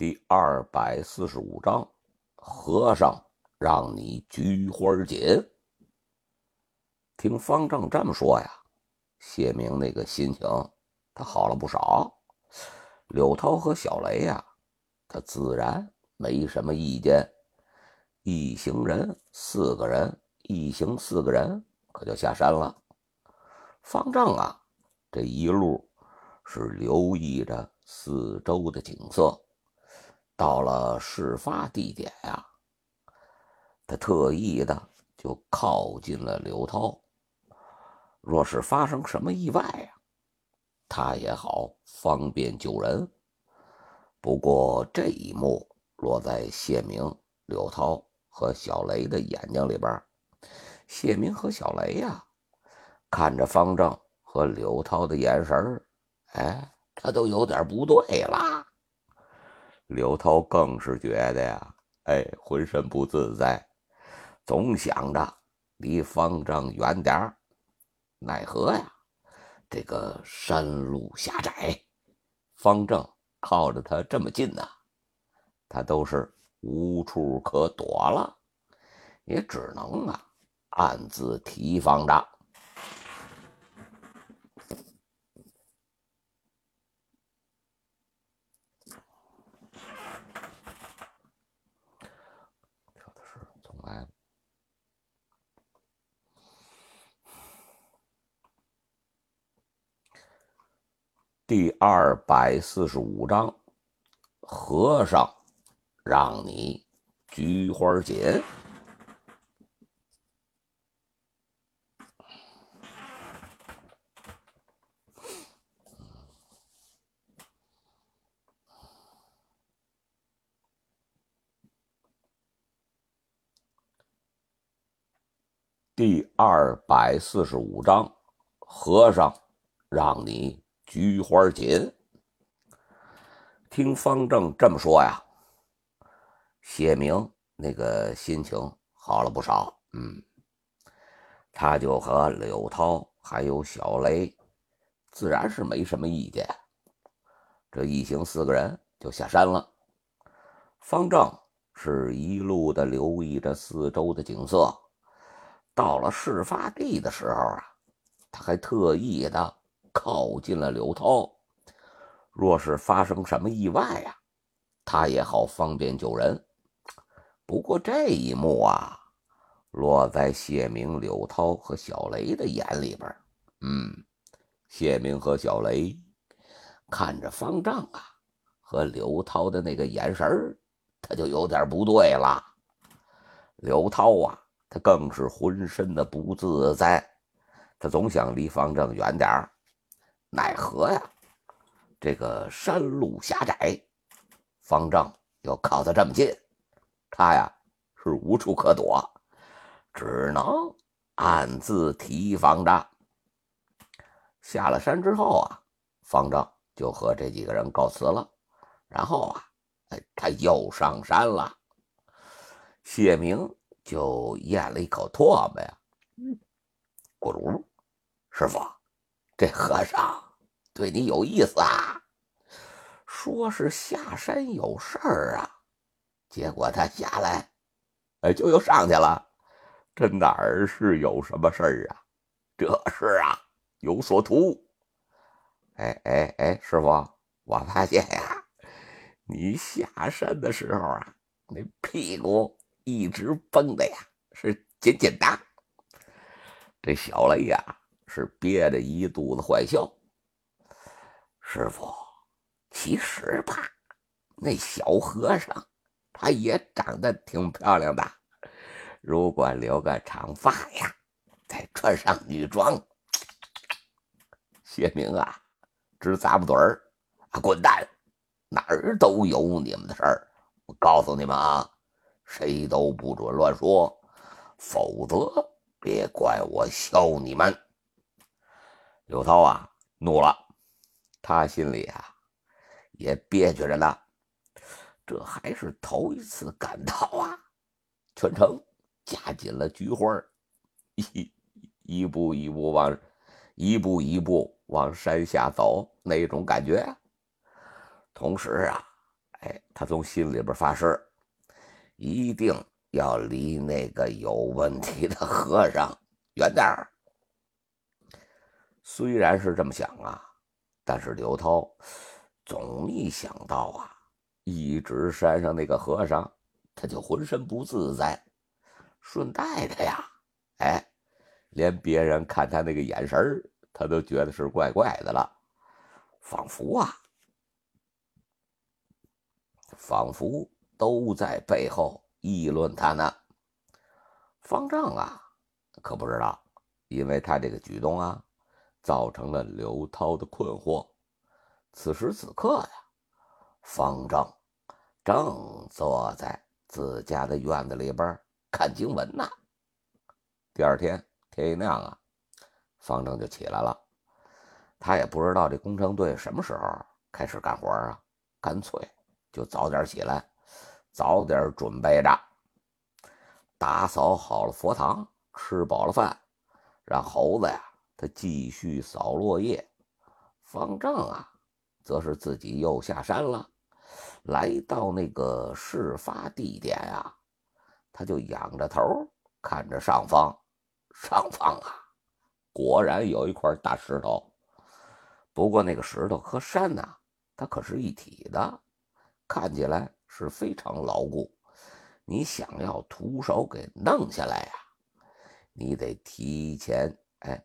第二百四十五章，和尚让你菊花紧。听方丈这么说呀，谢明那个心情他好了不少。柳涛和小雷呀，他自然没什么意见。一行人四个人，一行四个人可就下山了。方丈啊，这一路是留意着四周的景色。到了事发地点呀，他特意的就靠近了刘涛。若是发生什么意外呀，他也好方便救人。不过这一幕落在谢明、刘涛和小雷的眼睛里边，谢明和小雷呀，看着方正和刘涛的眼神哎，他都有点不对了。刘涛更是觉得呀，哎，浑身不自在，总想着离方丈远点儿。奈何呀，这个山路狭窄，方正靠着他这么近呐，他都是无处可躲了，也只能啊暗自提防着。第二百四十五章，和尚让你菊花紧。第二百四十五章，和尚让你。菊花锦，听方正这么说呀，谢明那个心情好了不少。嗯，他就和柳涛还有小雷，自然是没什么意见。这一行四个人就下山了。方正是一路的留意着四周的景色，到了事发地的时候啊，他还特意的。靠近了刘涛，若是发生什么意外呀，他也好方便救人。不过这一幕啊，落在谢明、刘涛和小雷的眼里边，嗯，谢明和小雷看着方丈啊和刘涛的那个眼神他就有点不对了。刘涛啊，他更是浑身的不自在，他总想离方丈远点儿。奈何呀，这个山路狭窄，方丈又靠得这么近，他呀是无处可躲，只能暗自提防着。下了山之后啊，方丈就和这几个人告辞了，然后啊，哎，他又上山了。谢明就咽了一口唾沫呀，咕噜，师傅。这和尚对你有意思啊，说是下山有事儿啊，结果他下来，哎，就又上去了。这哪儿是有什么事儿啊？这是啊，有所图。哎哎哎，师傅，我发现呀，你下山的时候啊，那屁股一直绷的呀是紧紧的。这小雷呀。是憋着一肚子坏笑。师傅，其实吧，那小和尚他也长得挺漂亮的。如果留个长发呀，再穿上女装，谢明啊，直咂巴嘴儿，滚蛋！哪儿都有你们的事儿。我告诉你们啊，谁都不准乱说，否则别怪我削你们。刘涛啊，怒了，他心里啊也憋屈着呢。这还是头一次赶到啊，全程夹紧了菊花，一一步一步往一步一步往山下走那种感觉。同时啊，哎，他从心里边发誓，一定要离那个有问题的和尚远点儿。虽然是这么想啊，但是刘涛总一想到啊，一直山上那个和尚，他就浑身不自在。顺带的呀，哎，连别人看他那个眼神他都觉得是怪怪的了，仿佛啊，仿佛都在背后议论他呢。方丈啊，可不知道，因为他这个举动啊，造成了刘涛的困惑。此时此刻呀，方丈正坐在自家的院子里边。看经文呢。第二天天一亮啊，方正就起来了。他也不知道这工程队什么时候开始干活啊，干脆就早点起来，早点准备着，打扫好了佛堂，吃饱了饭，让猴子呀他继续扫落叶。方丈啊，则是自己又下山了，来到那个事发地点啊。他就仰着头看着上方，上方啊，果然有一块大石头。不过那个石头和山呐，它可是一体的，看起来是非常牢固。你想要徒手给弄下来呀，你得提前哎，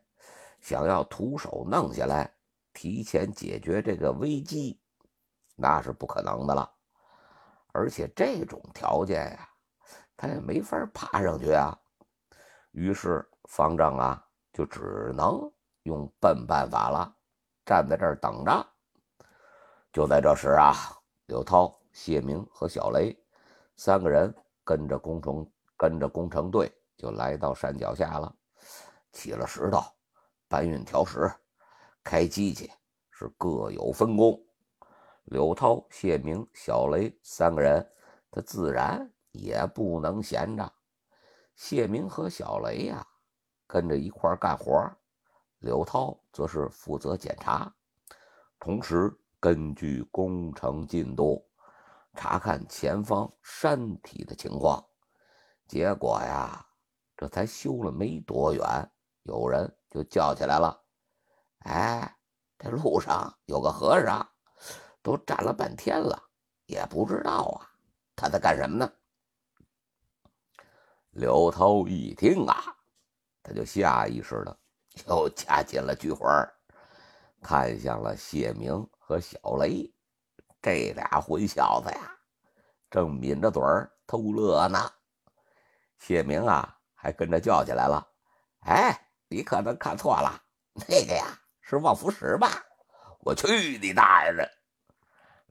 想要徒手弄下来，提前解决这个危机，那是不可能的了。而且这种条件呀。他也没法爬上去啊，于是方丈啊就只能用笨办法了，站在这儿等着。就在这时啊，刘涛、谢明和小雷三个人跟着工程跟着工程队就来到山脚下了，起了石头，搬运条石，开机器，是各有分工。刘涛、谢明、小雷三个人，他自然。也不能闲着，谢明和小雷呀跟着一块干活，刘涛则是负责检查，同时根据工程进度查看前方山体的情况。结果呀，这才修了没多远，有人就叫起来了：“哎，这路上有个和尚，都站了半天了，也不知道啊，他在干什么呢？”刘涛一听啊，他就下意识的又掐紧了菊花，看向了谢明和小雷这俩混小子呀，正抿着嘴偷乐呢。谢明啊，还跟着叫起来了：“哎，你可能看错了，那个呀是望福石吧？我去你大爷的！”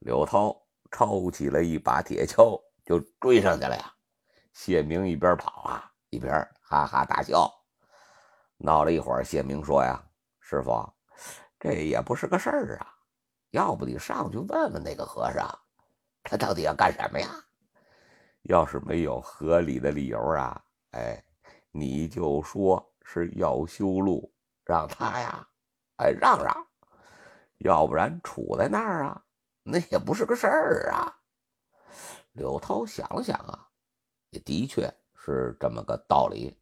刘涛抄起了一把铁锹，就追上去了呀。谢明一边跑啊，一边哈哈大笑。闹了一会儿，谢明说：“呀，师傅，这也不是个事儿啊。要不你上去问问那个和尚，他到底要干什么呀？要是没有合理的理由啊，哎，你就说是要修路，让他呀，哎，让让。要不然杵在那儿啊，那也不是个事儿啊。”柳涛想了想啊。也的确是这么个道理，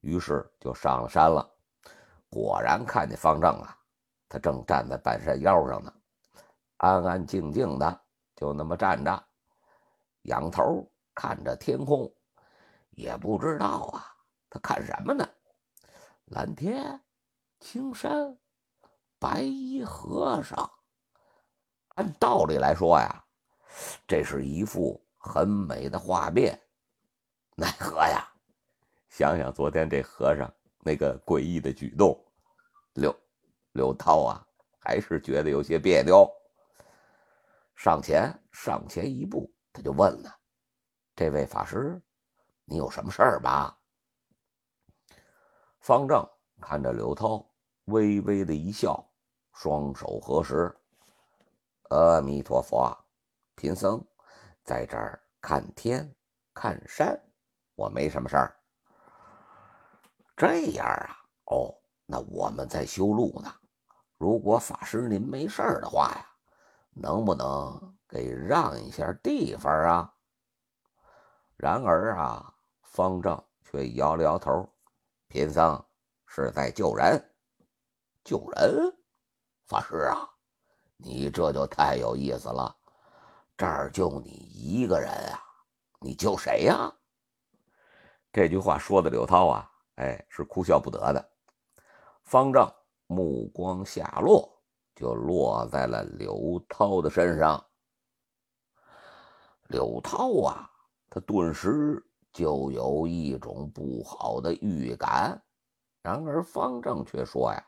于是就上了山了。果然看见方正啊，他正站在半山腰上呢，安安静静的就那么站着，仰头看着天空，也不知道啊，他看什么呢？蓝天、青山、白衣和尚。按道理来说呀，这是一幅很美的画面。奈何呀！想想昨天这和尚那个诡异的举动，刘刘涛啊，还是觉得有些别扭。上前上前一步，他就问了：“这位法师，你有什么事儿吧？”方丈看着刘涛，微微的一笑，双手合十：“阿弥陀佛，贫僧在这儿看天看山。”我没什么事儿。这样啊，哦，那我们在修路呢。如果法师您没事儿的话呀，能不能给让一下地方啊？然而啊，方丈却摇了摇头。贫僧是在救人，救人，法师啊，你这就太有意思了。这儿就你一个人啊，你救谁呀？这句话说的柳涛啊，哎，是哭笑不得的。方丈目光下落，就落在了柳涛的身上。柳涛啊，他顿时。就有一种不好的预感，然而方正却说：“呀，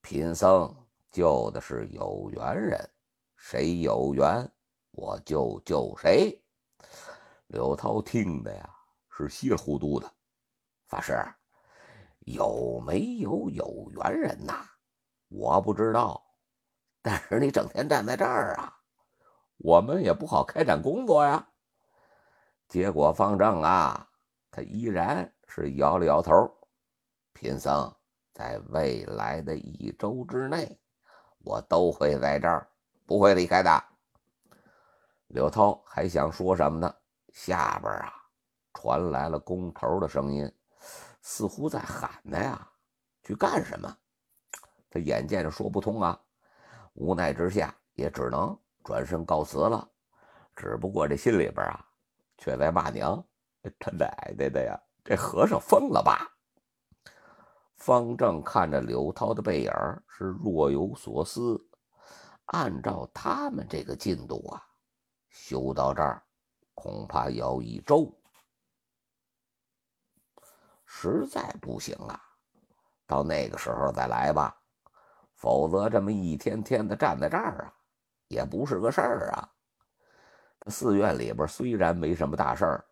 贫僧救的是有缘人，谁有缘，我就救谁。”刘涛听的呀是稀里糊涂的。法师，有没有有缘人呐？我不知道，但是你整天站在这儿啊，我们也不好开展工作呀。结果方正啊，他依然是摇了摇头。贫僧在未来的一周之内，我都会在这儿，不会离开的。柳涛还想说什么呢？下边啊，传来了工头的声音，似乎在喊他呀，去干什么？他眼见着说不通啊，无奈之下也只能转身告辞了。只不过这心里边啊。却在骂娘：“他奶奶的呀！这和尚疯了吧？”方正看着刘涛的背影，是若有所思。按照他们这个进度啊，修到这儿恐怕要一周，实在不行啊，到那个时候再来吧。否则这么一天天的站在这儿啊，也不是个事儿啊。寺院里边虽然没什么大事儿，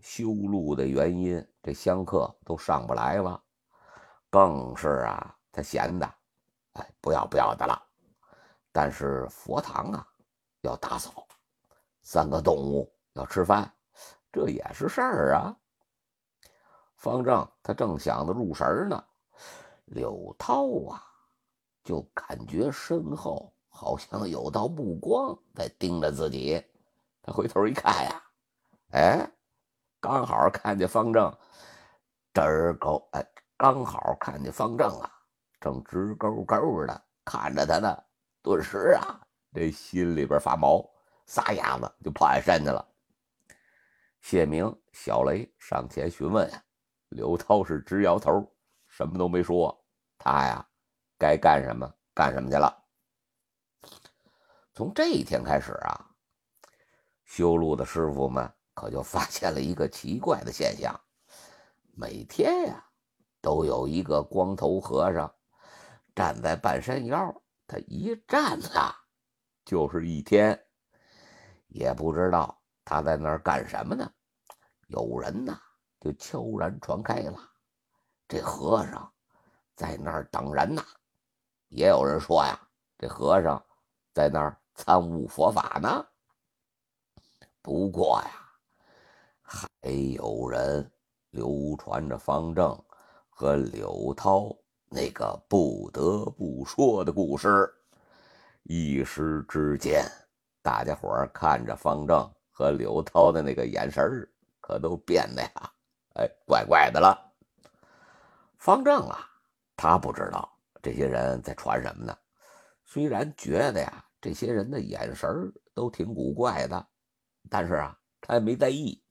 修路的原因，这香客都上不来了，更是啊，他闲的，哎，不要不要的了。但是佛堂啊，要打扫，三个动物要吃饭，这也是事儿啊。方正他正想着入神呢，柳涛啊，就感觉身后好像有道目光在盯着自己。他回头一看呀，哎，刚好看见方正直勾，哎，刚好看见方正啊，正直勾勾的看着他呢。顿时啊，这心里边发毛，撒丫子就跑下山去了。谢明、小雷上前询问呀，刘涛是直摇头，什么都没说。他呀，该干什么干什么去了。从这一天开始啊。修路的师傅们可就发现了一个奇怪的现象：每天呀，都有一个光头和尚站在半山腰，他一站啊，就是一天。也不知道他在那儿干什么呢。有人呐，就悄然传开了，这和尚在那儿等人呢。也有人说呀，这和尚在那儿参悟佛法呢。不过呀，还有人流传着方正和柳涛那个不得不说的故事。一时之间，大家伙看着方正和柳涛的那个眼神可都变得呀，哎，怪怪的了。方正啊，他不知道这些人在传什么呢。虽然觉得呀，这些人的眼神都挺古怪的。但是啊，他也没在意。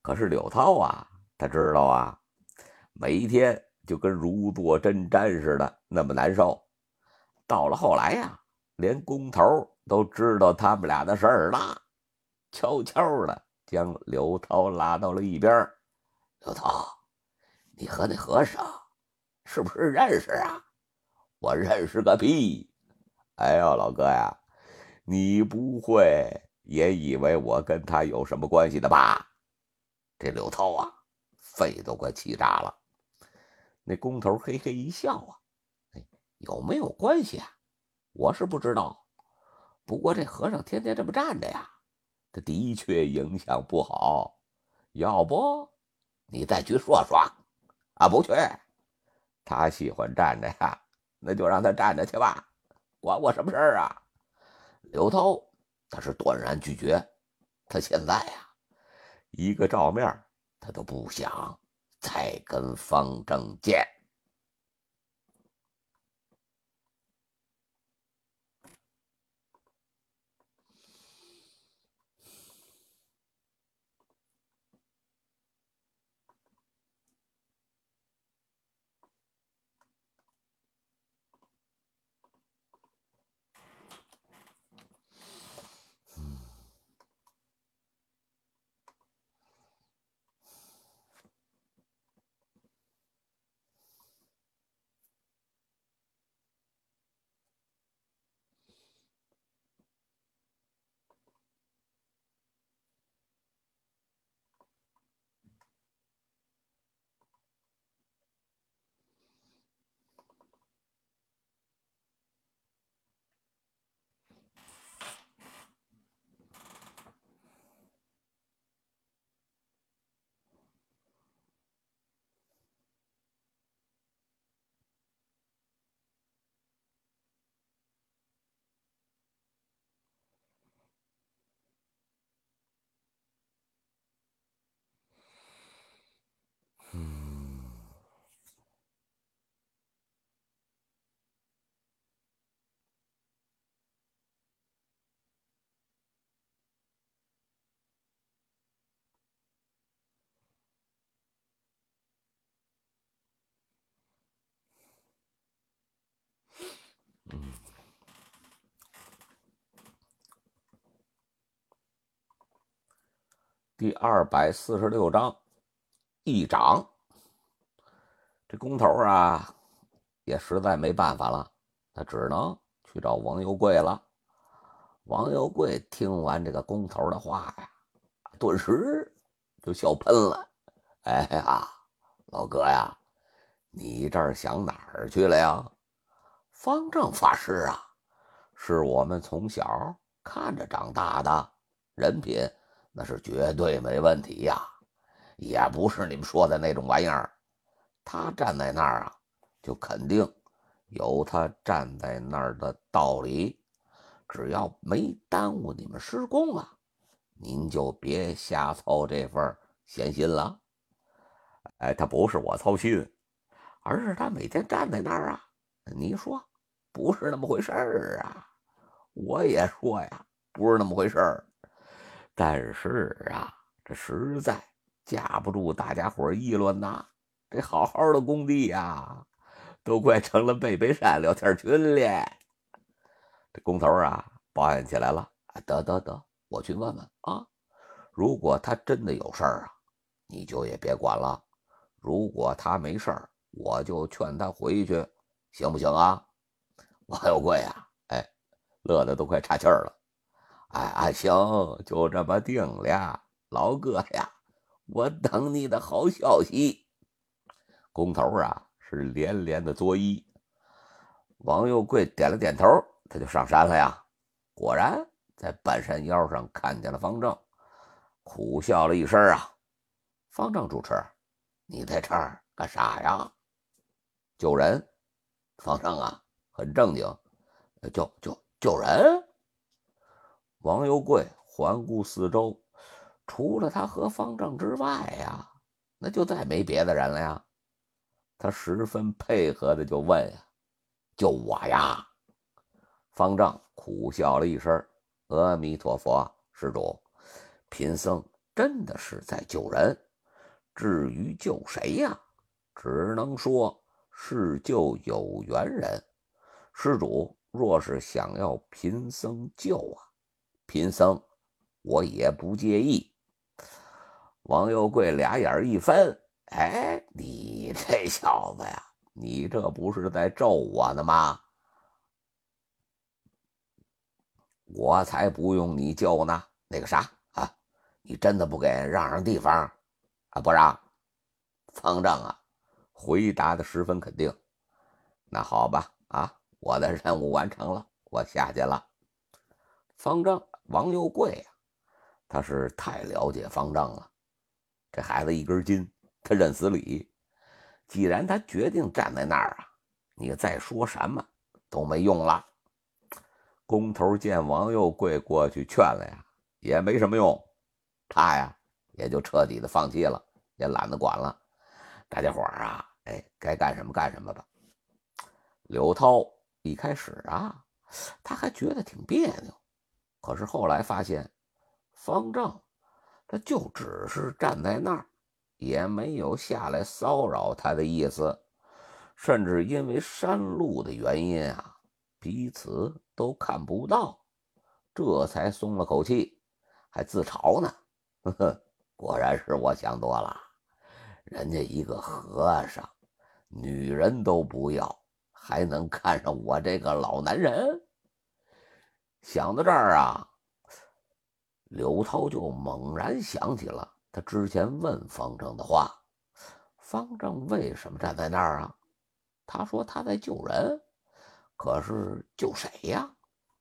可是柳涛啊，他知道啊，每一天就跟如坐针毡似的，那么难受。到了后来呀，连工头都知道他们俩的事儿了，悄悄的将柳涛拉到了一边。柳涛，你和那和尚是不是认识啊？我认识个屁！哎呦，老哥呀，你不会。也以为我跟他有什么关系的吧？这刘涛啊，肺都快气炸了。那工头嘿嘿一笑啊，哎，有没有关系啊？我是不知道。不过这和尚天天这么站着呀，他的确影响不好。要不你再去说说？啊，不去。他喜欢站着呀，那就让他站着去吧，管我什么事儿啊？刘涛他是断然拒绝，他现在呀，一个照面他都不想再跟方正见。第二百四十六章，一掌。这工头啊，也实在没办法了，他只能去找王有贵了。王有贵听完这个工头的话呀，顿时就笑喷了。哎呀，老哥呀，你这儿想哪儿去了呀？方丈法师啊，是我们从小看着长大的人品。那是绝对没问题呀，也不是你们说的那种玩意儿。他站在那儿啊，就肯定有他站在那儿的道理。只要没耽误你们施工啊，您就别瞎操这份闲心了。哎，他不是我操心，而是他每天站在那儿啊。你说不是那么回事儿啊？我也说呀，不是那么回事儿。但是啊，这实在架不住大家伙议论呐。这好好的工地呀，都快成了贝贝山聊天群了。这工头啊，抱怨起来了。得得得，我去问问啊。如果他真的有事儿啊，你就也别管了。如果他没事儿，我就劝他回去，行不行啊？王有贵啊，哎，乐得都快岔气儿了。哎哎，行，就这么定了，老哥呀，我等你的好消息。工头啊是连连的作揖。王有贵点了点头，他就上山了呀。果然在半山腰上看见了方正，苦笑了一声啊。方正主持，你在这儿干啥呀？救人。方正啊，很正经，救救救人。王有贵环顾四周，除了他和方丈之外呀，那就再没别的人了呀。他十分配合的就问呀：“就我呀？”方丈苦笑了一声：“阿弥陀佛，施主，贫僧真的是在救人。至于救谁呀，只能说是救有缘人。施主若是想要贫僧救啊。”贫僧，我也不介意。王有贵俩眼一翻，哎，你这小子呀，你这不是在咒我呢吗？我才不用你救呢。那个啥啊，你真的不给让让地方啊？不让。方正啊，回答的十分肯定。那好吧，啊，我的任务完成了，我下去了。方正。王有贵呀，他是太了解方丈了。这孩子一根筋，他认死理。既然他决定站在那儿啊，你再说什么都没用了。工头见王又贵过去劝了呀，也没什么用，他呀也就彻底的放弃了，也懒得管了。大家伙儿啊，哎，该干什么干什么吧。刘涛一开始啊，他还觉得挺别扭，可是后来发现，方丈他就只是站在那儿，也没有下来骚扰他的意思，甚至因为山路的原因啊，彼此都看不到，这才松了口气，还自嘲呢。呵呵，果然是我想多了，人家一个和尚，女人都不要。还能看上我这个老男人？想到这儿啊，刘涛就猛然想起了他之前问方正的话：“方正为什么站在那儿啊？”他说他在救人，可是救谁呀？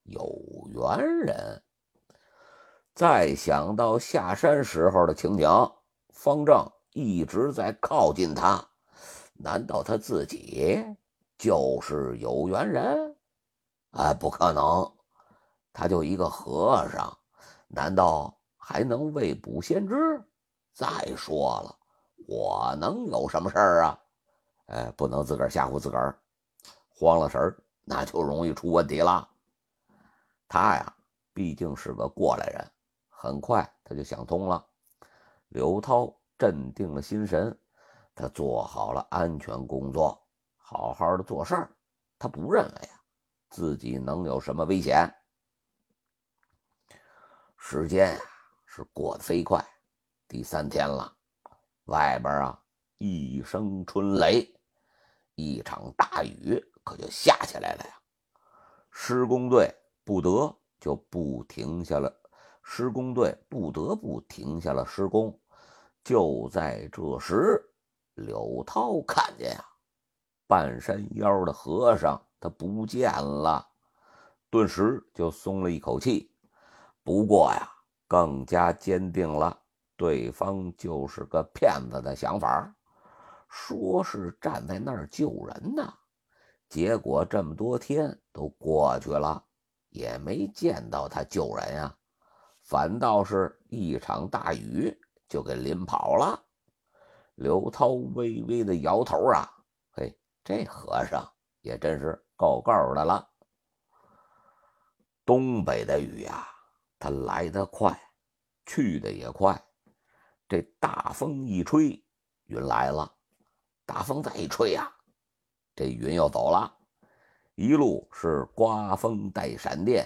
有缘人。再想到下山时候的情景，方正一直在靠近他，难道他自己？就是有缘人，哎，不可能，他就一个和尚，难道还能未卜先知？再说了，我能有什么事儿啊？哎，不能自个儿吓唬自个儿，慌了神儿，那就容易出问题了。他呀，毕竟是个过来人，很快他就想通了。刘涛镇定了心神，他做好了安全工作。好好的做事儿，他不认为啊自己能有什么危险。时间啊是过得飞快，第三天了，外边啊一声春雷，一场大雨可就下起来了呀。施工队不得就不停下了，施工队不得不停下了施工。就在这时，柳涛看见呀。半山腰的和尚，他不见了，顿时就松了一口气。不过呀，更加坚定了对方就是个骗子的想法。说是站在那儿救人呢，结果这么多天都过去了，也没见到他救人呀，反倒是一场大雨就给淋跑了。刘涛微微的摇头啊。嘿这和尚也真是够够的了。东北的雨呀，它来得快，去的也快。这大风一吹，云来了；大风再一吹呀，这云又走了。一路是刮风带闪电，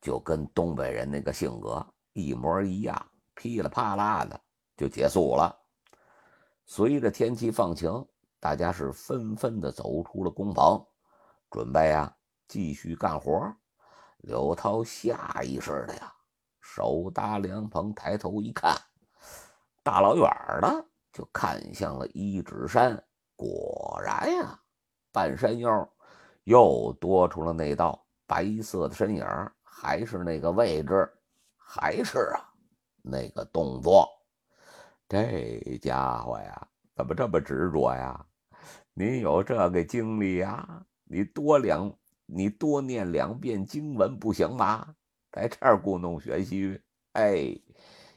就跟东北人那个性格一模一样，噼里啪啦的就结束了。随着天气放晴。大家是纷纷的走出了工棚，准备啊继续干活。刘涛下意识的呀，手搭凉棚，抬头一看，大老远的就看向了一指山。果然呀，半山腰又多出了那道白色的身影，还是那个位置，还是啊那个动作。这家伙呀，怎么这么执着呀？您有这个经历呀？你多两，你多念两遍经文不行吗？在这儿故弄玄虚，哎，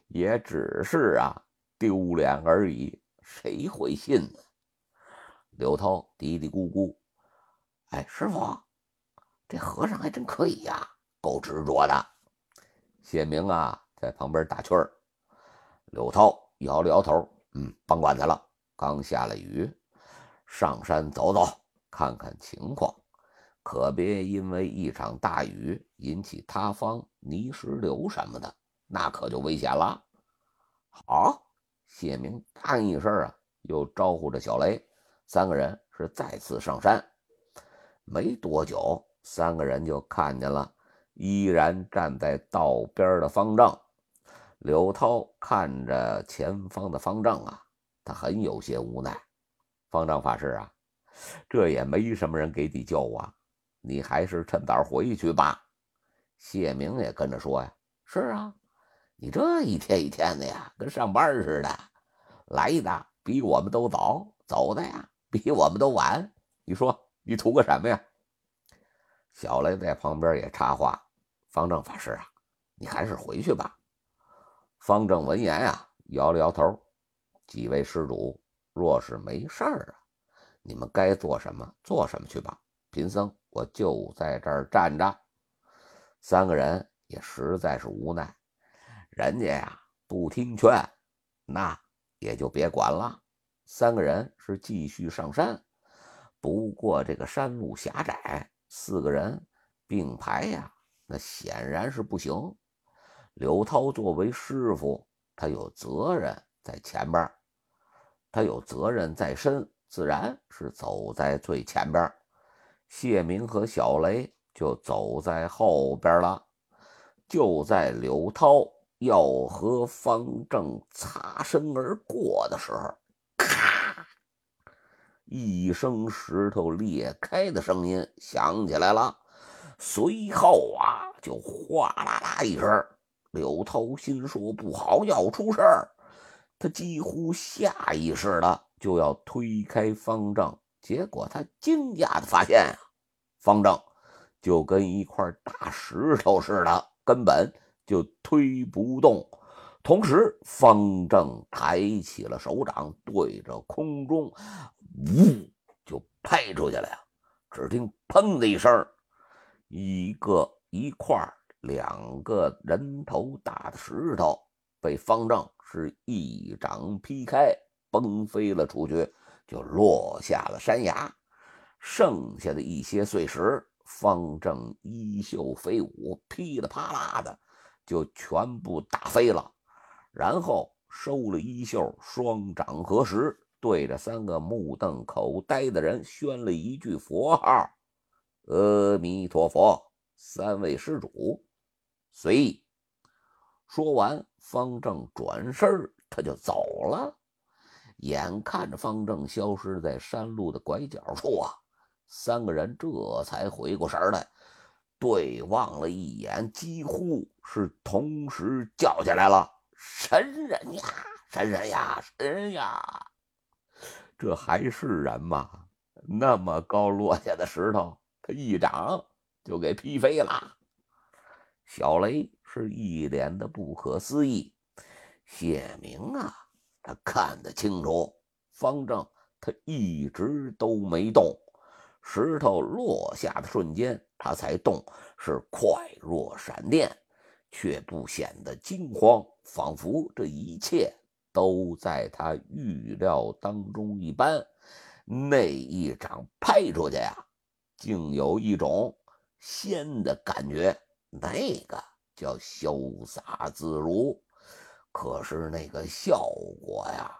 也只是啊丢脸而已，谁会信呢？刘涛嘀嘀咕咕，哎，师傅，这和尚还真可以呀，够执着的。谢明啊，在旁边打趣儿。刘涛摇了摇头，嗯，甭管他了，刚下了雨。上山走走，看看情况，可别因为一场大雨引起塌方、泥石流什么的，那可就危险了。好，谢明答应一声啊，又招呼着小雷，三个人是再次上山。没多久，三个人就看见了依然站在道边的方丈。刘涛看着前方的方丈啊，他很有些无奈。方丈法师啊，这也没什么人给你救啊，你还是趁早回去吧。谢明也跟着说呀：“是啊，你这一天一天的呀，跟上班似的，来的比我们都早，走的呀比我们都晚。你说你图个什么呀？”小雷在旁边也插话：“方正法师啊，你还是回去吧。方正闻言啊，摇了摇头。几位施主，若是没事儿啊，你们该做什么做什么去吧。贫僧我就在这儿站着。三个人也实在是无奈，人家呀不听劝，那也就别管了。三个人是继续上山，不过这个山路狭窄，四个人并排呀，那显然是不行。刘涛作为师傅，他有责任在前边。他有责任在身，自然是走在最前边。谢明和小雷就走在后边了。就在柳涛要和方正擦身而过的时候，咔！一声石头裂开的声音响起来了。随后啊，就哗啦啦一声。柳涛心说：“不好，要出事儿。”他几乎下意识的就要推开方正，结果他惊讶的发现啊，方正就跟一块大石头似的，根本就推不动。同时，方正抬起了手掌，对着空中，呜，就拍出去了呀！只听“砰”的一声，一个一块两个人头大的石头被方正。是一掌劈开，崩飞了出去，就落下了山崖。剩下的一些碎石，方正衣袖飞舞，噼里啪啦的就全部打飞了。然后收了衣袖，双掌合十，对着三个目瞪口呆的人宣了一句佛号：“阿弥陀佛，三位施主，随意。”说完，方正转身他就走了。眼看着方正消失在山路的拐角处啊，三个人这才回过神来，对望了一眼，几乎是同时叫起来了：“神人呀，神人呀，神人呀！”这还是人吗？那么高落下的石头，他一掌就给劈飞了。小雷。是一脸的不可思议。谢明啊，他看得清楚，方正他一直都没动，石头落下的瞬间他才动，是快若闪电，却不显得惊慌，仿佛这一切都在他预料当中一般。那一掌拍出去呀，竟有一种仙的感觉，那个。叫潇洒自如，可是那个效果呀，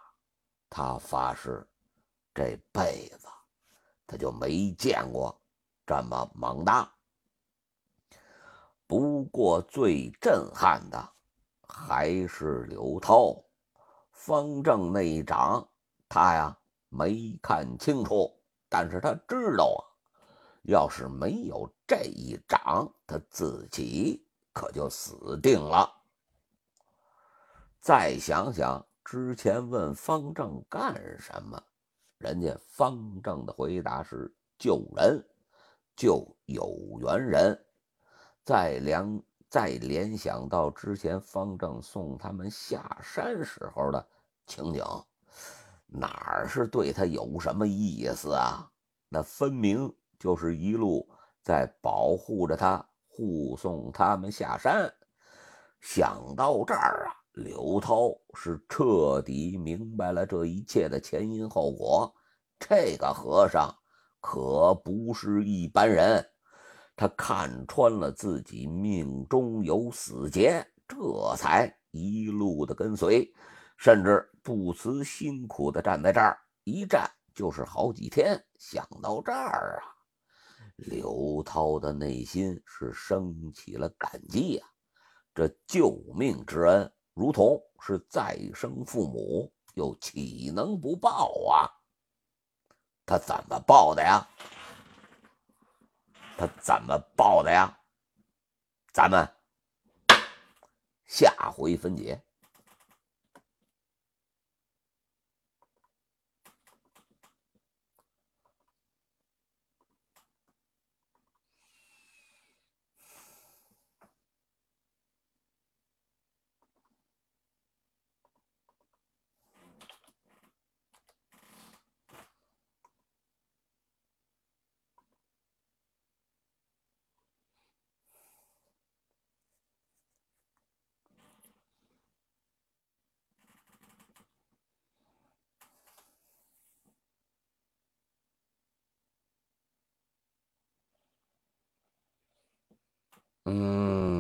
他发誓这辈子他就没见过这么猛的。不过最震撼的还是刘涛、方正那一掌，他呀没看清楚，但是他知道啊，要是没有这一掌，他自己。可就死定了。再想想之前问方正干什么，人家方正的回答是救人，救有缘人。再联再联想到之前方正送他们下山时候的情景，哪儿是对他有什么意思啊？那分明就是一路在保护着他。护送他们下山。想到这儿啊，刘涛是彻底明白了这一切的前因后果。这个和尚可不是一般人，他看穿了自己命中有死劫，这才一路的跟随，甚至不辞辛苦的站在这儿，一站就是好几天。想到这儿啊。刘涛的内心是升起了感激呀，这救命之恩，如同是再生父母，又岂能不报啊？他怎么报的呀？他怎么报的呀？咱们下回分解。嗯，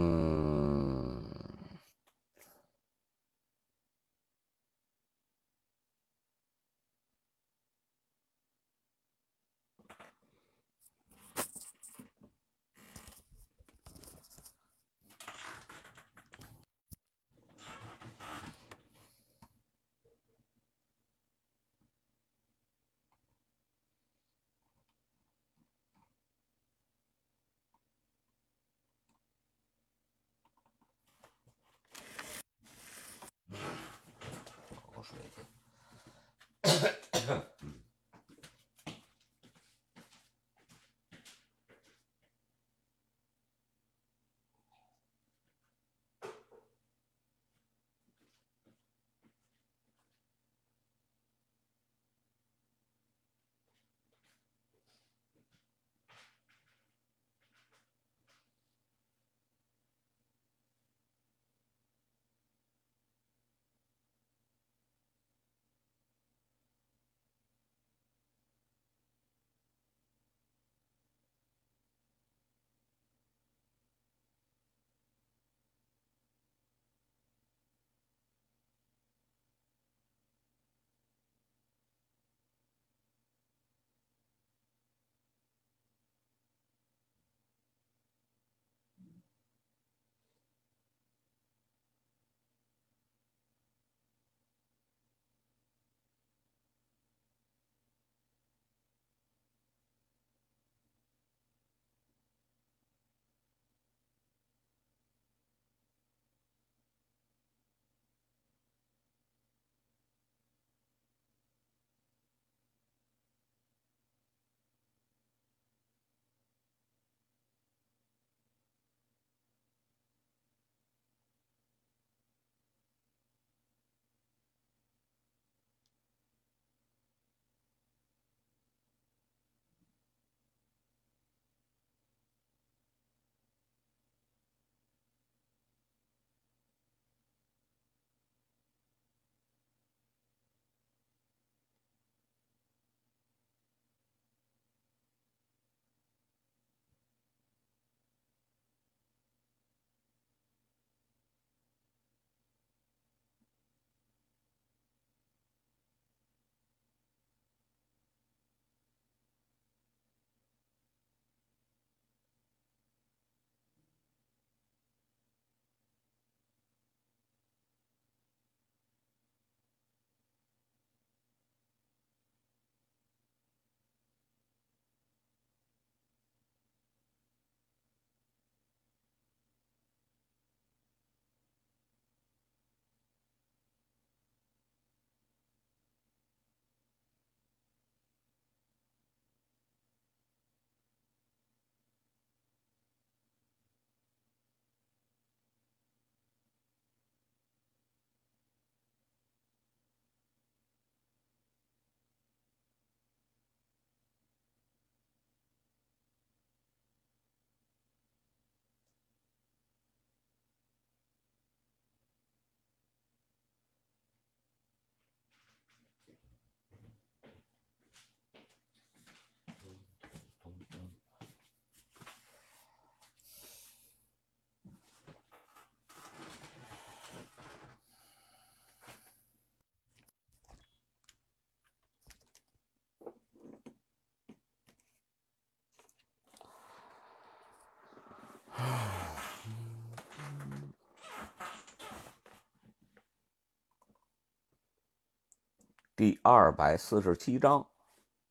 第二百四十七章，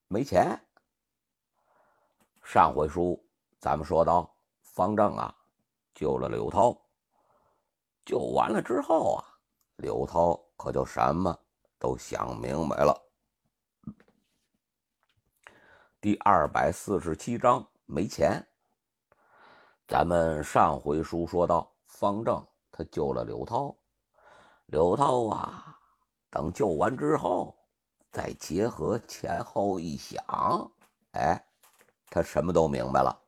没钱。上回书咱们说到，方正啊救了柳涛，救完了之后啊，柳涛可就什么都想明白了。第二百四十七章没钱。咱们上回书说到，方正他救了柳涛，柳涛啊。等救完之后，再结合前后一想，哎，他什么都明白了。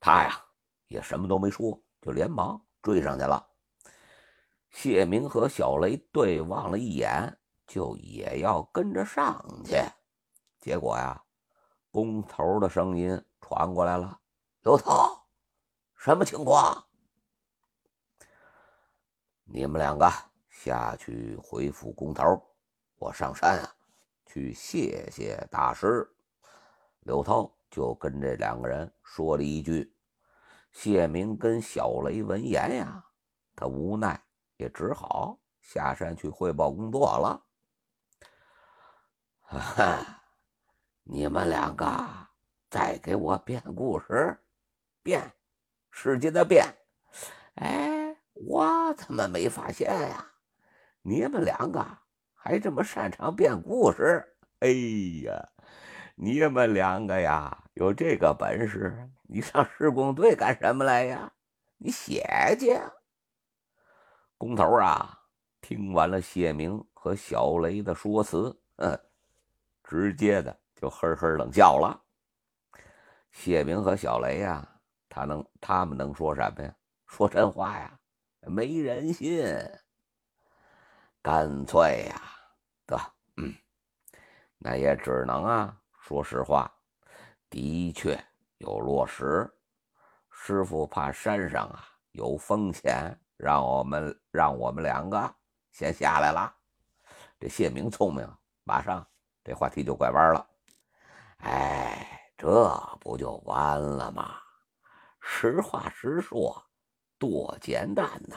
他呀，也什么都没说，就连忙追上去了。谢明和小雷对望了一眼，就也要跟着上去。结果呀，工头的声音传过来了：“刘涛，什么情况？你们两个下去回复工头，我上山啊，去谢谢大师。刘涛就跟这两个人说了一句。谢明跟小雷闻言呀，他无奈也只好下山去汇报工作了。你们两个再给我编故事，编，使劲的编。哎，我怎么没发现呀？你们两个还这么擅长编故事？哎呀！你们两个呀，有这个本事，你上施工队干什么来呀？你写去。工头啊，听完了谢明和小雷的说辞，嗯，直接的就呵呵冷笑了。谢明和小雷呀，他能，他们能说什么呀？说真话呀，没人信。干脆呀，那也只能啊。说实话，的确有落实。师傅怕山上啊有风险，让我们让我们两个先下来了。这谢明聪明，马上这话题就拐弯了。哎，这不就完了吗？实话实说，多简单呐！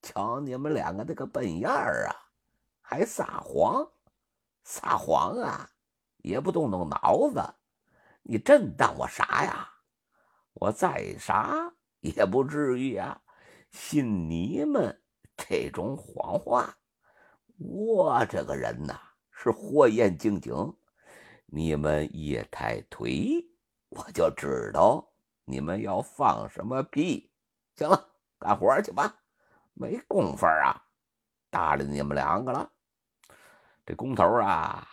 瞧你们两个那个笨样儿啊，还撒谎，撒谎啊！也不动动脑子，你真当我傻呀？我再傻也不至于啊，信你们这种谎话。我这个人呐是火眼金睛，你们一抬腿，我就知道你们要放什么屁。行了，干活去吧，没工夫啊，搭理你们两个了。这工头啊。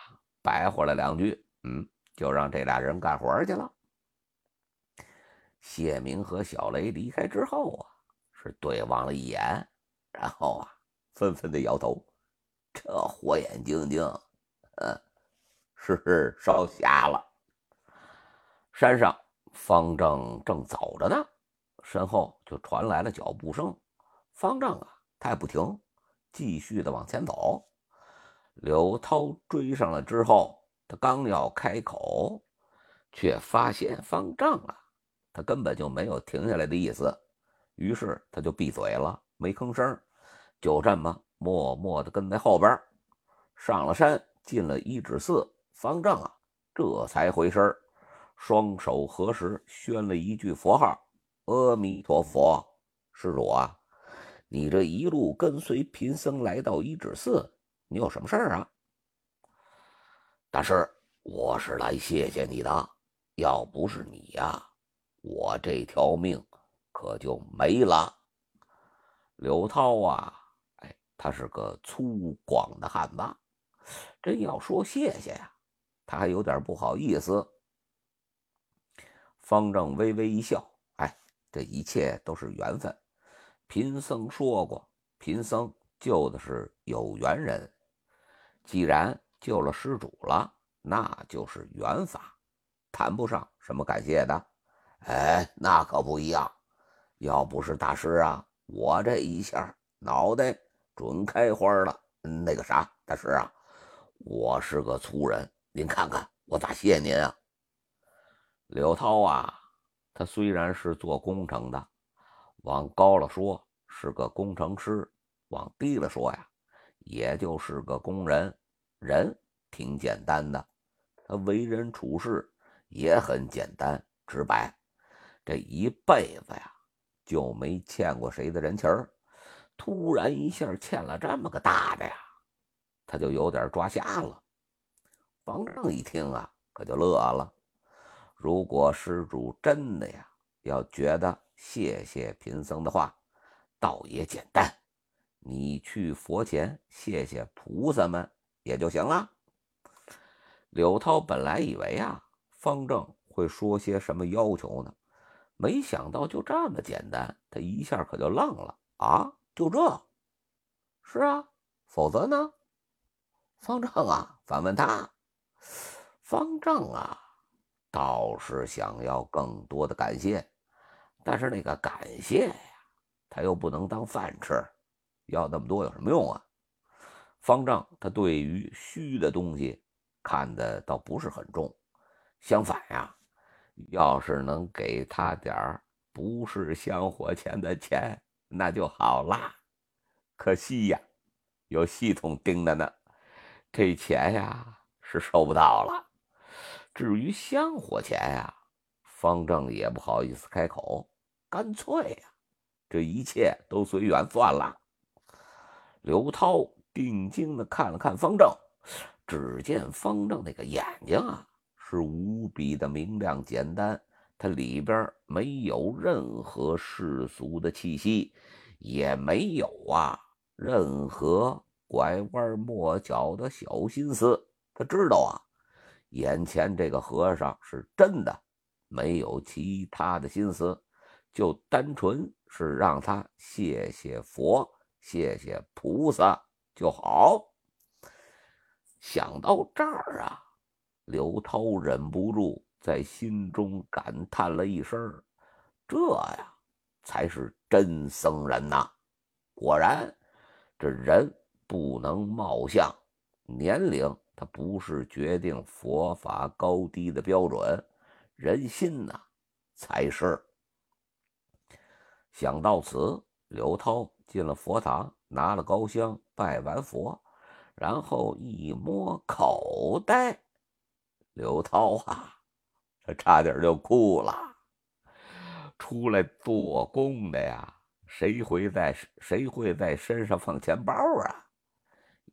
白活了两句，嗯，就让这俩人干活去了。谢明和小雷离开之后啊，是对望了一眼，然后啊，纷纷的摇头。这火眼金睛，嗯，是烧瞎了。山上，方正正走着呢，身后就传来了脚步声。方正啊，他也不停，继续的往前走。刘涛追上了之后，他刚要开口，却发现方丈啊，他根本就没有停下来的意思，于是他就闭嘴了，没吭声，就这么默默地跟在后边。上了山，进了一指寺，方丈啊，这才回身，双手合十，宣了一句佛号：“阿弥陀佛，施主啊，你这一路跟随贫僧来到一指寺。”你有什么事儿啊，大师？我是来谢谢你的。要不是你呀，我这条命可就没了。刘涛啊，哎，他是个粗犷的汉子，真要说谢谢呀，他还有点不好意思。方正微微一笑，哎，这一切都是缘分。贫僧说过，贫僧救的是有缘人。既然救了施主了，那就是缘法，谈不上什么感谢的。哎，那可不一样。要不是大师啊，我这一下脑袋准开花了。那个啥，大师啊，我是个粗人，您看看我咋谢您啊？刘涛啊，他虽然是做工程的，往高了说是个工程师，往低了说呀。也就是个工人，人挺简单的，他为人处事也很简单直白，这一辈子呀就没欠过谁的人情，突然一下欠了这么个大的呀，他就有点抓瞎了。方正一听啊，可就乐了。如果施主真的呀要觉得谢谢贫僧的话，倒也简单。你去佛前谢谢菩萨们也就行了。柳涛本来以为啊，方正会说些什么要求呢，没想到就这么简单，他一下可就愣了啊！就这？是啊，否则呢？方正啊，反问他。方正啊，倒是想要更多的感谢，但是那个感谢呀，他又不能当饭吃，要那么多有什么用啊？方丈他对于虚的东西看的倒不是很重，相反呀，要是能给他点儿不是香火钱的钱，那就好啦。可惜呀，有系统盯着呢，这钱呀是收不到了。至于香火钱呀，方丈也不好意思开口，干脆呀，这一切都随缘算了。刘涛。定睛的看了看方正，只见方正那个眼睛啊，是无比的明亮简单，它里边没有任何世俗的气息，也没有啊任何拐弯抹角的小心思。他知道啊，眼前这个和尚是真的没有其他的心思，就单纯是让他谢谢佛，谢谢菩萨。就好。想到这儿啊，刘涛忍不住在心中感叹了一声：“这呀，才是真僧人呐！果然，这人不能貌相，年龄它不是决定佛法高低的标准，人心呐才是。”想到此，刘涛进了佛堂，拿了高香。拜完佛，然后一摸口袋，刘涛啊，这差点就哭了。出来做工的呀，谁会在谁会在身上放钱包啊？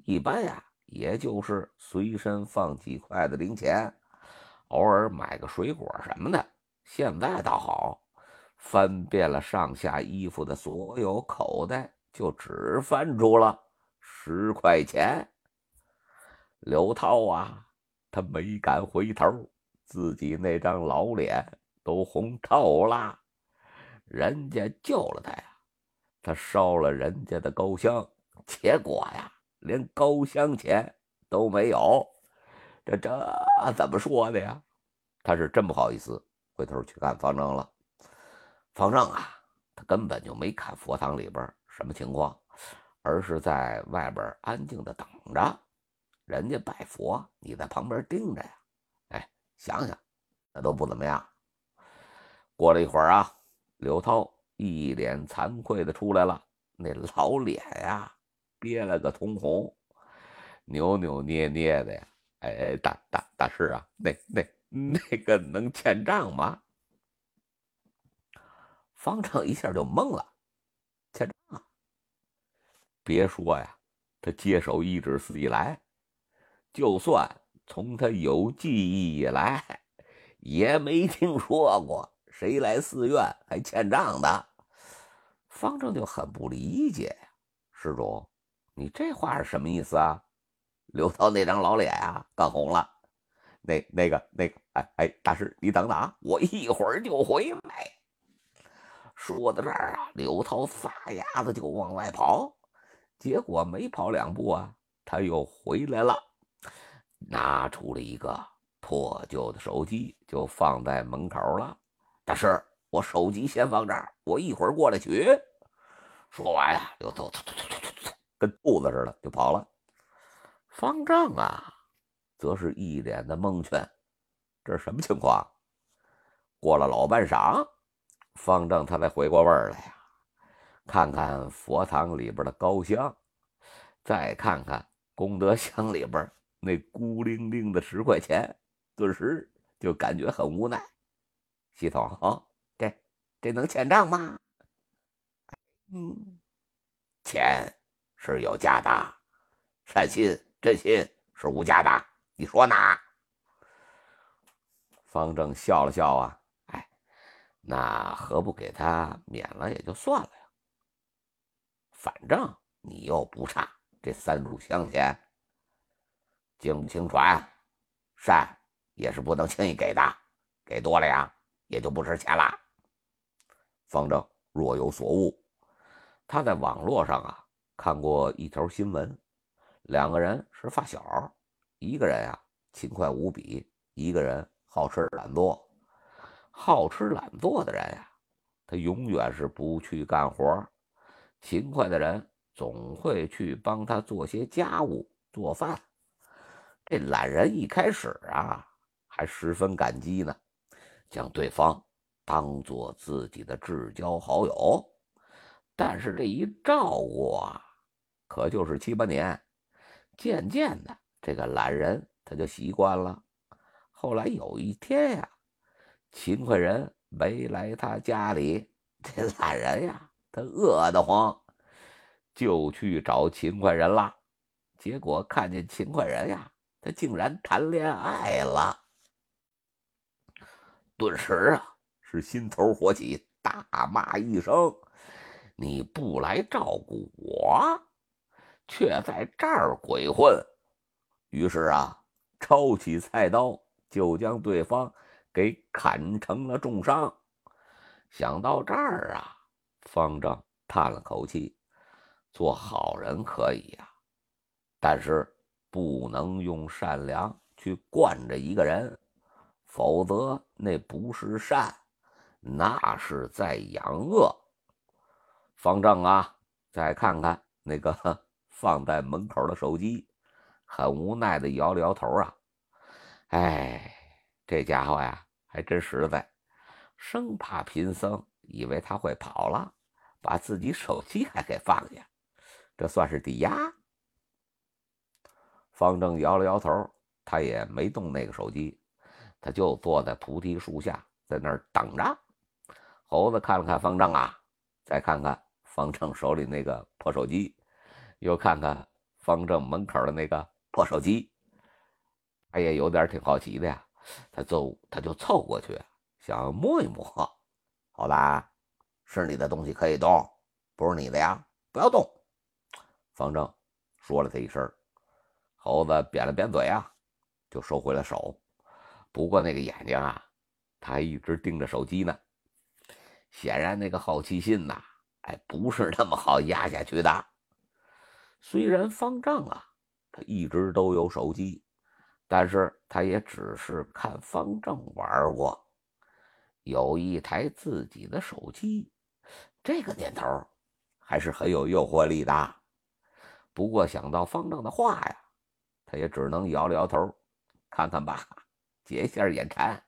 一般呀，也就是随身放几块的零钱，偶尔买个水果什么的。现在倒好，翻遍了上下衣服的所有口袋，就只翻出了。十块钱，刘涛啊，他没敢回头，自己那张老脸都红透了。人家救了他呀，他烧了人家的高香，结果呀，连高香钱都没有。这这怎么说的呀？他是真不好意思回头去看方正了。方正啊，他根本就没看佛堂里边什么情况。而是在外边安静的等着，人家拜佛，你在旁边盯着呀。哎，想想，那都不怎么样。过了一会儿啊，刘涛一脸惭愧的出来了，那老脸呀，憋了个通红，扭扭捏捏的呀。哎，大大大师啊，那那那个能欠账吗？方丈一下就懵了，欠账啊。别说呀，他接手一指寺以来，就算从他有记忆以来，也没听说过谁来寺院还欠账的。方正就很不理解呀，施主，你这话是什么意思啊？刘涛那张老脸啊，干红了。那那个那个，哎哎，大师你等等啊，我一会儿就回来。说到这儿啊，刘涛撒丫子就往外跑。结果没跑两步啊，他又回来了，拿出了一个破旧的手机，就放在门口了。大师，我手机先放这儿，我一会儿过来取。说完呀，就走走走走走走，跟兔子似的就跑了。方丈啊，则是一脸的蒙圈，这是什么情况？过了老半晌，方丈他才回过味儿来呀。看看佛堂里边的高香，再看看功德箱里边那孤零零的十块钱，顿时就感觉很无奈。系统啊，这这能欠账吗？嗯，钱是有价的，善心真心是无价的。你说呢？方正笑了笑啊，那何不给他免了也就算了呀。反正你又不差这三炷香钱，经不经传，善也是不能轻易给的，给多了呀，也就不值钱了。方正若有所悟，他在网络上啊看过一条新闻，两个人是发小，一个人呀勤快无比，一个人好吃懒做。好吃懒做的人呀，他永远是不去干活，勤快的人总会去帮他做些家务、做饭。这懒人一开始啊，还十分感激呢，将对方当做自己的至交好友。但是这一照顾啊，可就是七八年，渐渐的，这个懒人他就习惯了。后来有一天呀，勤快人。没来他家里，这懒人呀，他饿得慌，就去找勤快人了。结果看见勤快人呀，他竟然谈恋爱了。顿时啊，是心头火起，大骂一声：“你不来照顾我，却在这儿鬼混！”于是啊，抄起菜刀就将对方。给砍成了重伤。想到这儿啊，方丈叹了口气：“做好人可以呀，但是不能用善良去惯着一个人，否则那不是善，那是在养恶。”方丈啊，再看看那个 放在门口的手机，很无奈的摇了摇头啊，哎。这家伙呀，还真实在，生怕贫僧以为他会跑了，把自己手机还给放下，这算是抵押。方正摇了摇头，他也没动那个手机，他就坐在菩提树下，在那儿等着。猴子看了看方正啊，再看看方正手里那个破手机，又看看方正门口的那个破手机，他也有点挺好奇的呀。他就他就凑过去，想摸一摸。好吧，是你的东西可以动，不是你的呀，不要动。方正说了他一声，猴子扁了扁嘴啊，就收回了手。不过那个眼睛啊，他还一直盯着手机呢。显然那个好奇心呐，哎，不是那么好压下去的。虽然方正啊，他一直都有手机。但是他也只是看方正玩过，有一台自己的手机，这个念头还是很有诱惑力的。不过想到方正的话呀，他也只能摇了摇头，看看吧，解下眼馋，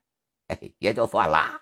哎，也就算了。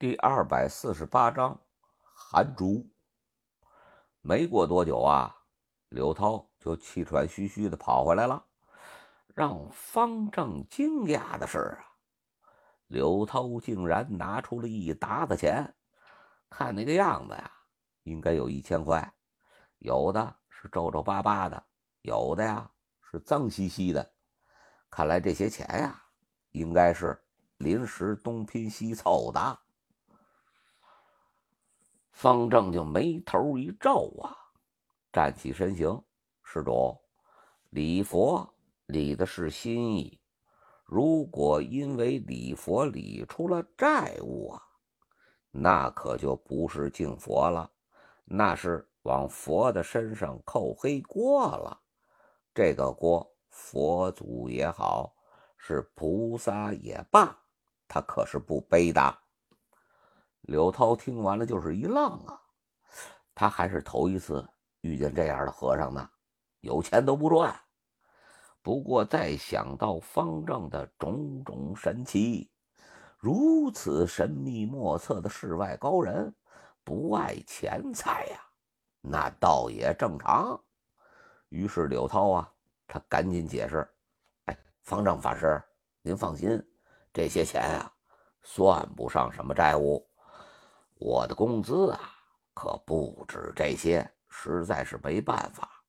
第二百四十八章，寒竹。没过多久啊，刘涛就气喘吁吁的跑回来了。让方正惊讶的是啊，刘涛竟然拿出了一沓子钱，看那个样子呀，应该有一千块，有的是皱皱巴巴的，有的呀是脏兮兮的。看来这些钱呀，应该是临时东拼西凑的。方正就眉头一皱啊，站起身形，施主，礼佛礼的是心意，如果因为礼佛礼出了债务啊，那可就不是敬佛了，那是往佛的身上扣黑锅了。这个锅，佛祖也好，是菩萨也罢，他可是不背的。柳涛听完了，就是一愣啊！他还是头一次遇见这样的和尚呢，有钱都不赚。不过再想到方正的种种神奇，如此神秘莫测的世外高人，不爱钱财呀，那倒也正常。于是柳涛啊，他赶紧解释：“哎，方丈法师，您放心，这些钱啊，算不上什么债务。我的工资啊，可不止这些，实在是没办法。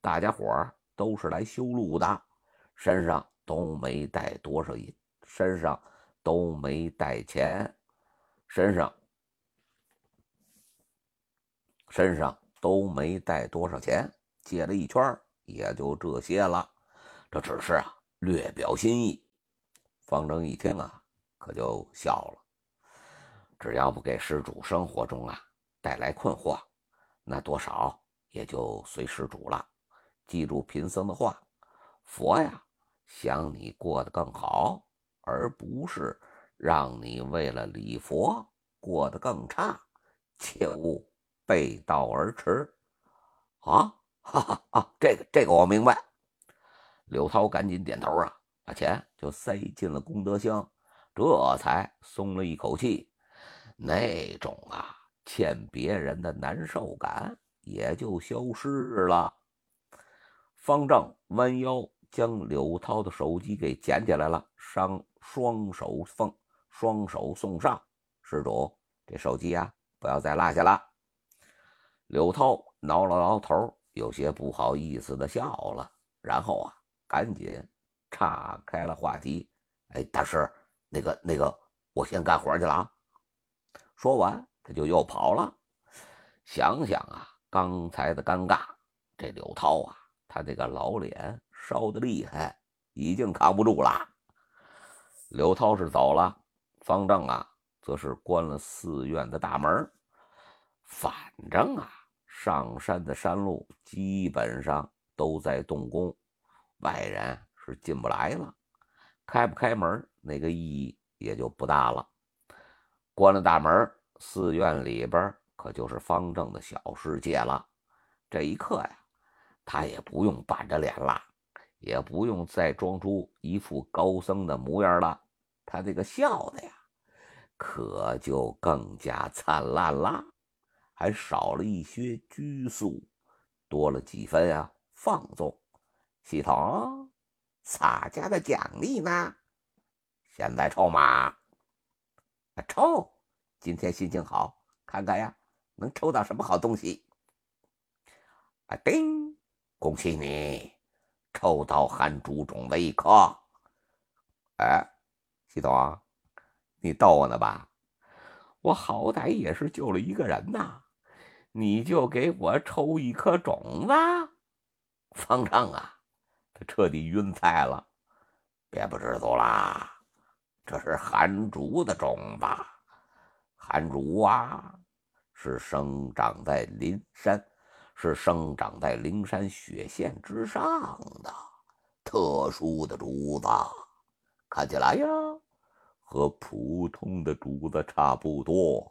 大家伙儿都是来修路的，身上都没带多少银，身上都没带钱，身上身上都没带多少钱，借了一圈也就这些了。这只是啊，略表心意。方正一听啊，可就笑了。只要不给施主生活中啊带来困惑，那多少也就随施主了。记住贫僧的话，佛呀想你过得更好，而不是让你为了礼佛过得更差，切勿背道而驰。啊，哈哈啊，这个这个我明白。柳涛赶紧点头啊，把钱就塞进了功德箱，这才松了一口气。那种啊欠别人的难受感也就消失了。方正弯腰将柳涛的手机给捡起来了，双双手奉，双手送上。施主，这手机啊，不要再落下了。柳涛挠了挠头，有些不好意思的笑了，然后啊，赶紧岔开了话题。哎，大师，那个那个，我先干活去了啊。说完，他就又跑了。想想啊，刚才的尴尬，这柳涛啊。他这个老脸烧的厉害，已经扛不住了。刘涛是走了，方正啊，则是关了寺院的大门。反正啊，上山的山路基本上都在动工，外人是进不来了。开不开门，那个意义也就不大了。关了大门，寺院里边可就是方正的小世界了。这一刻呀。他也不用板着脸了，也不用再装出一副高僧的模样了，他这个笑的呀，可就更加灿烂了，还少了一些拘束，多了几分啊放纵。系统，洒家的奖励呢？现在抽吗？抽！今天心情好，看看呀，能抽到什么好东西？啊，叮！恭喜你抽到寒竹种子一颗！哎，系统，你逗我呢吧？我好歹也是救了一个人呐，你就给我抽一颗种子？方丈啊，他彻底晕菜了。别不知足啦，这是寒竹的种子。寒竹啊，是生长在林山。是生长在灵山雪线之上的特殊的竹子，看起来呀，和普通的竹子差不多，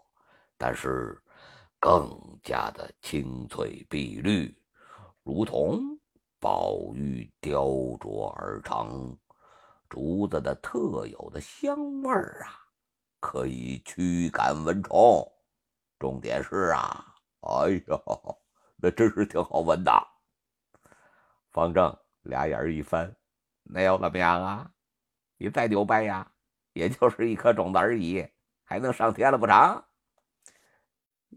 但是更加的青翠碧绿，如同宝玉雕琢而成。竹子的特有的香味儿啊，可以驱赶蚊虫。重点是啊，哎呀！那真是挺好闻的。方正俩眼一翻，那又怎么样啊？你再牛掰呀，也就是一颗种子而已，还能上天了不成？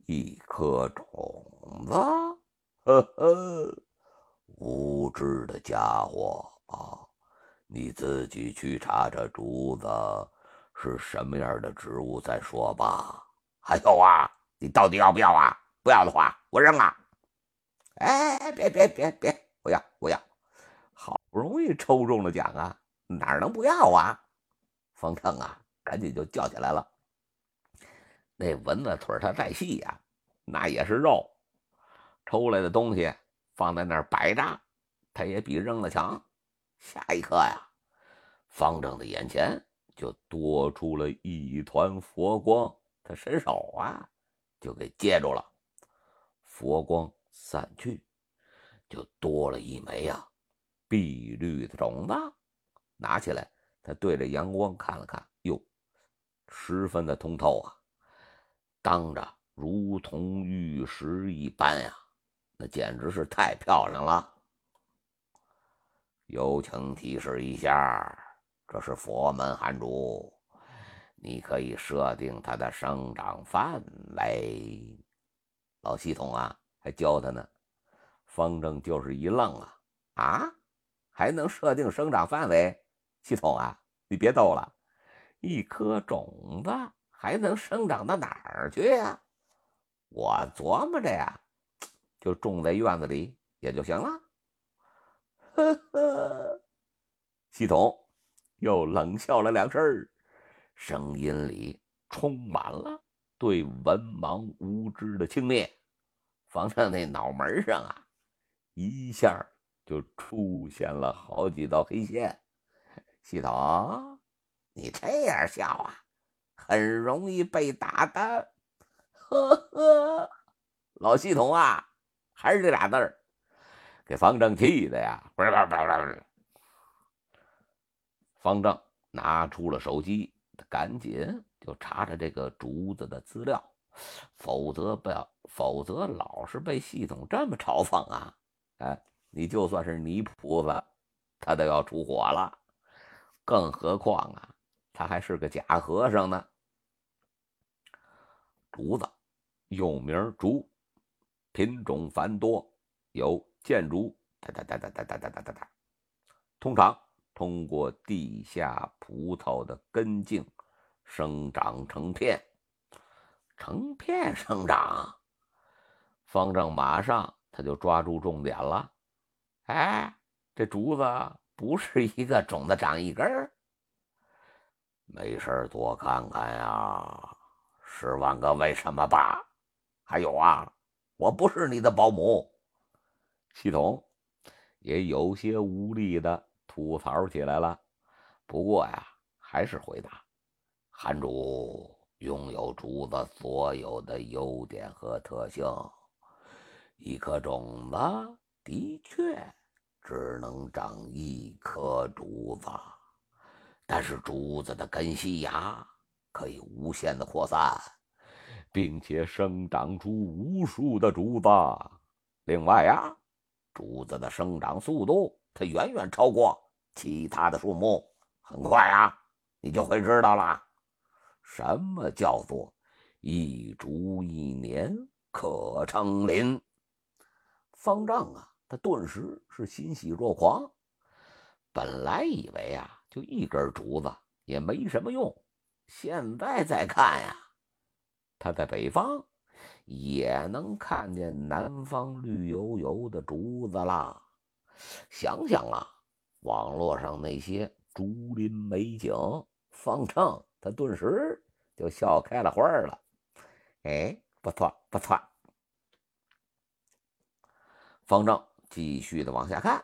一颗种子，呵呵，无知的家伙啊！你自己去查查竹子是什么样的植物再说吧。还有啊，你到底要不要啊？不要的话，我扔了。哎，别别别别，不要不要！好不容易抽中了奖啊，哪能不要啊？方正啊，赶紧就叫起来了。那蚊子腿它再细呀，那也是肉。抽来的东西放在那儿摆着，它也比扔了强。下一刻呀，方正的眼前就多出了一团佛光，他伸手啊，就给接住了佛光。散去，就多了一枚呀，碧绿的种子。拿起来，他对着阳光看了看，哟，十分的通透啊，当着如同玉石一般呀，那简直是太漂亮了。友情提示一下，这是佛门寒竹，你可以设定它的生长范围。老系统啊，还教他呢。方正就是一愣啊啊，还能设定生长范围？系统啊，你别逗了，一颗种子还能生长到哪儿去呀？我琢磨着呀，就种在院子里也就行了。呵 呵，系统又冷笑了两声，声音里充满了对文盲无知的轻蔑。方正那脑门上啊，一下就出现了好几道黑线。系统，你这样笑啊，很容易被打的。呵呵，老系统啊，还是这俩字儿，给方正气的呀！方丈拿出了手机，赶紧就查查这个竹子的资料，否则不要，否则老是被系统这么嘲讽啊！哎，你就算是泥菩萨，他都要出火了，更何况啊，他还是个假和尚呢。竹子。又名竹，品种繁多，有箭竹，哒哒哒哒哒哒哒哒哒。通常通过地下葡萄的根茎生长成片，成片生长。方正马上他就抓住重点了。哎，这竹子不是一个种子长一根，没事多看看呀，十万个为什么吧。还有啊，我不是你的保姆。系统也有些无力的吐槽起来了。不过呀，还是回答：韩主拥有竹子所有的优点和特性。一颗种子的确只能长一颗竹子，但是竹子的根系呀，可以无限的扩散。并且生长出无数的竹子。另外呀，竹子的生长速度它远远超过其他的树木。很快啊，你就会知道了，什么叫做一竹一年可成林。方丈啊，他顿时是欣喜若狂。本来以为啊，就一根竹子也没什么用，现在再看呀。他在北方也能看见南方绿油油的竹子啦。想想啊，网络上那些竹林美景，方正他顿时就笑开了花了。哎，不错不错。方正继续的往下看，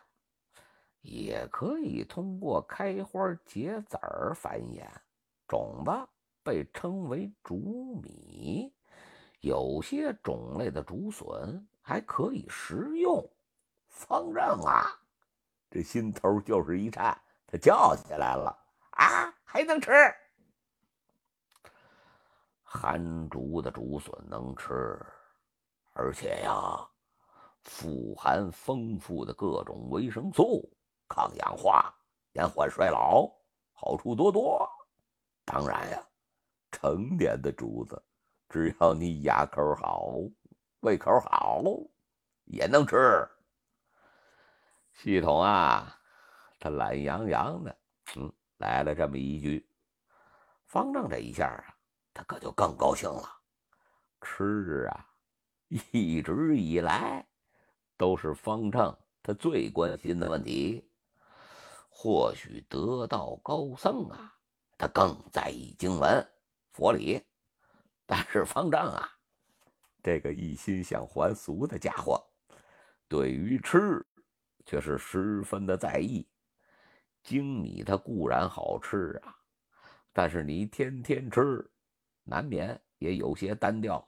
也可以通过开花结籽繁衍种子。被称为竹米，有些种类的竹笋还可以食用。方正啊，这心头就是一颤，他叫起来了：“啊，还能吃！寒竹的竹笋能吃，而且呀，富含丰富的各种维生素，抗氧化、延缓衰老，好处多多。当然呀。”成年的竹子，只要你牙口好、胃口好，也能吃。系统啊，他懒洋洋的，嗯，来了这么一句。方丈这一下啊，他可就更高兴了。吃啊，一直以来都是方丈他最关心的问题。或许得道高僧啊，他更在意经文。佛理，但是方丈啊，这个一心想还俗的家伙，对于吃却是十分的在意。精米它固然好吃啊，但是你天天吃，难免也有些单调。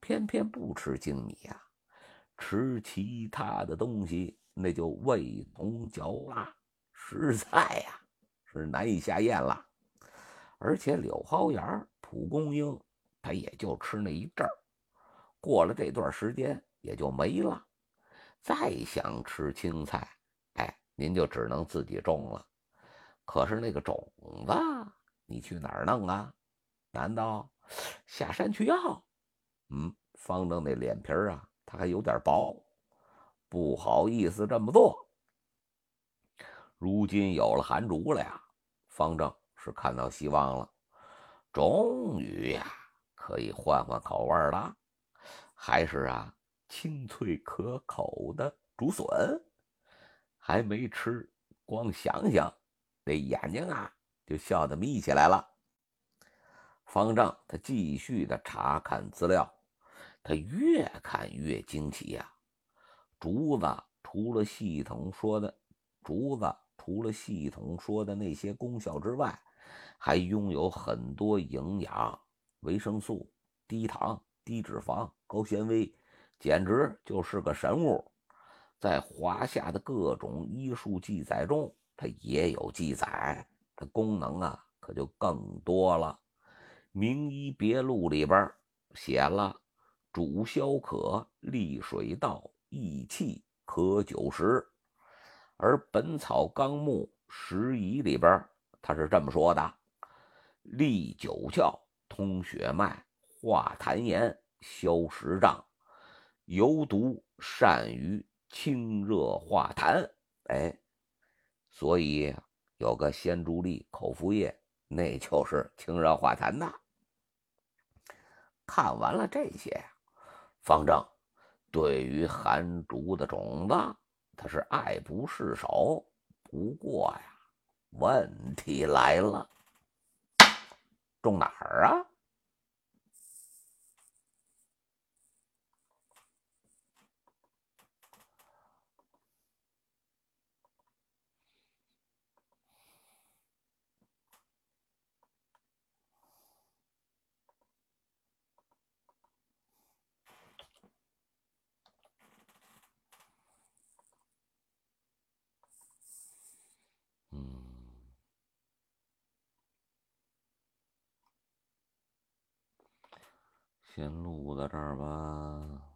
偏偏不吃精米呀，吃其他的东西那就味同嚼蜡，实在呀是难以下咽了。而且柳蒿芽、蒲公英，它也就吃那一阵儿，过了这段时间也就没了。再想吃青菜，哎，您就只能自己种了。可是那个种子你去哪儿弄啊？难道 下山去要？嗯，方正那脸皮啊，他还有点薄，不好意思这么做。如今有了韩竹了呀，方正是看到希望了，终于呀，可以换换口味了，还是啊，清脆可口的竹笋，还没吃，光想想，那眼睛啊，就笑得眯起来了。方丈他继续的查看资料，他越看越惊奇呀，竹子除了系统说的竹子。除了系统说的那些功效之外，还拥有很多营养、维生素、低糖、低脂肪、高纤维，简直就是个神物。在华夏的各种医术记载中，它也有记载，它功能啊可就更多了。《名医别录》里边写了：主消渴，利水道，益气，可久食。而《本草纲目拾遗》里边，他是这么说的：利九窍，通血脉，化痰炎，消食胀，尤毒善于清热化痰。哎，所以有个鲜竹粒口服液，那就是清热化痰的。看完了这些，方正对于寒竹的种子。他是爱不释手，不过呀，问题来了，种哪儿啊？先录到这儿吧，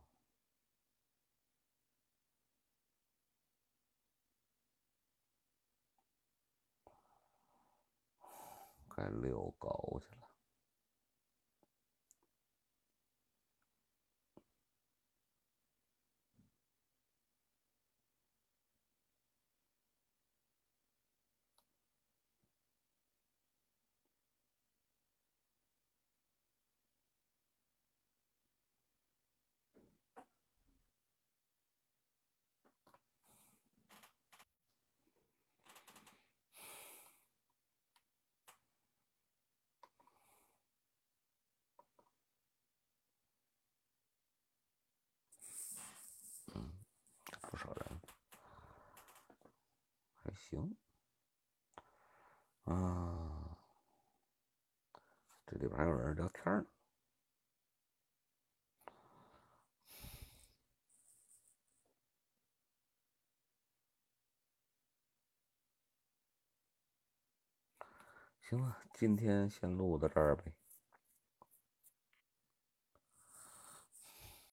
该遛狗去了。行，啊，这里边还有人聊天呢。行了，今天先录到这儿呗。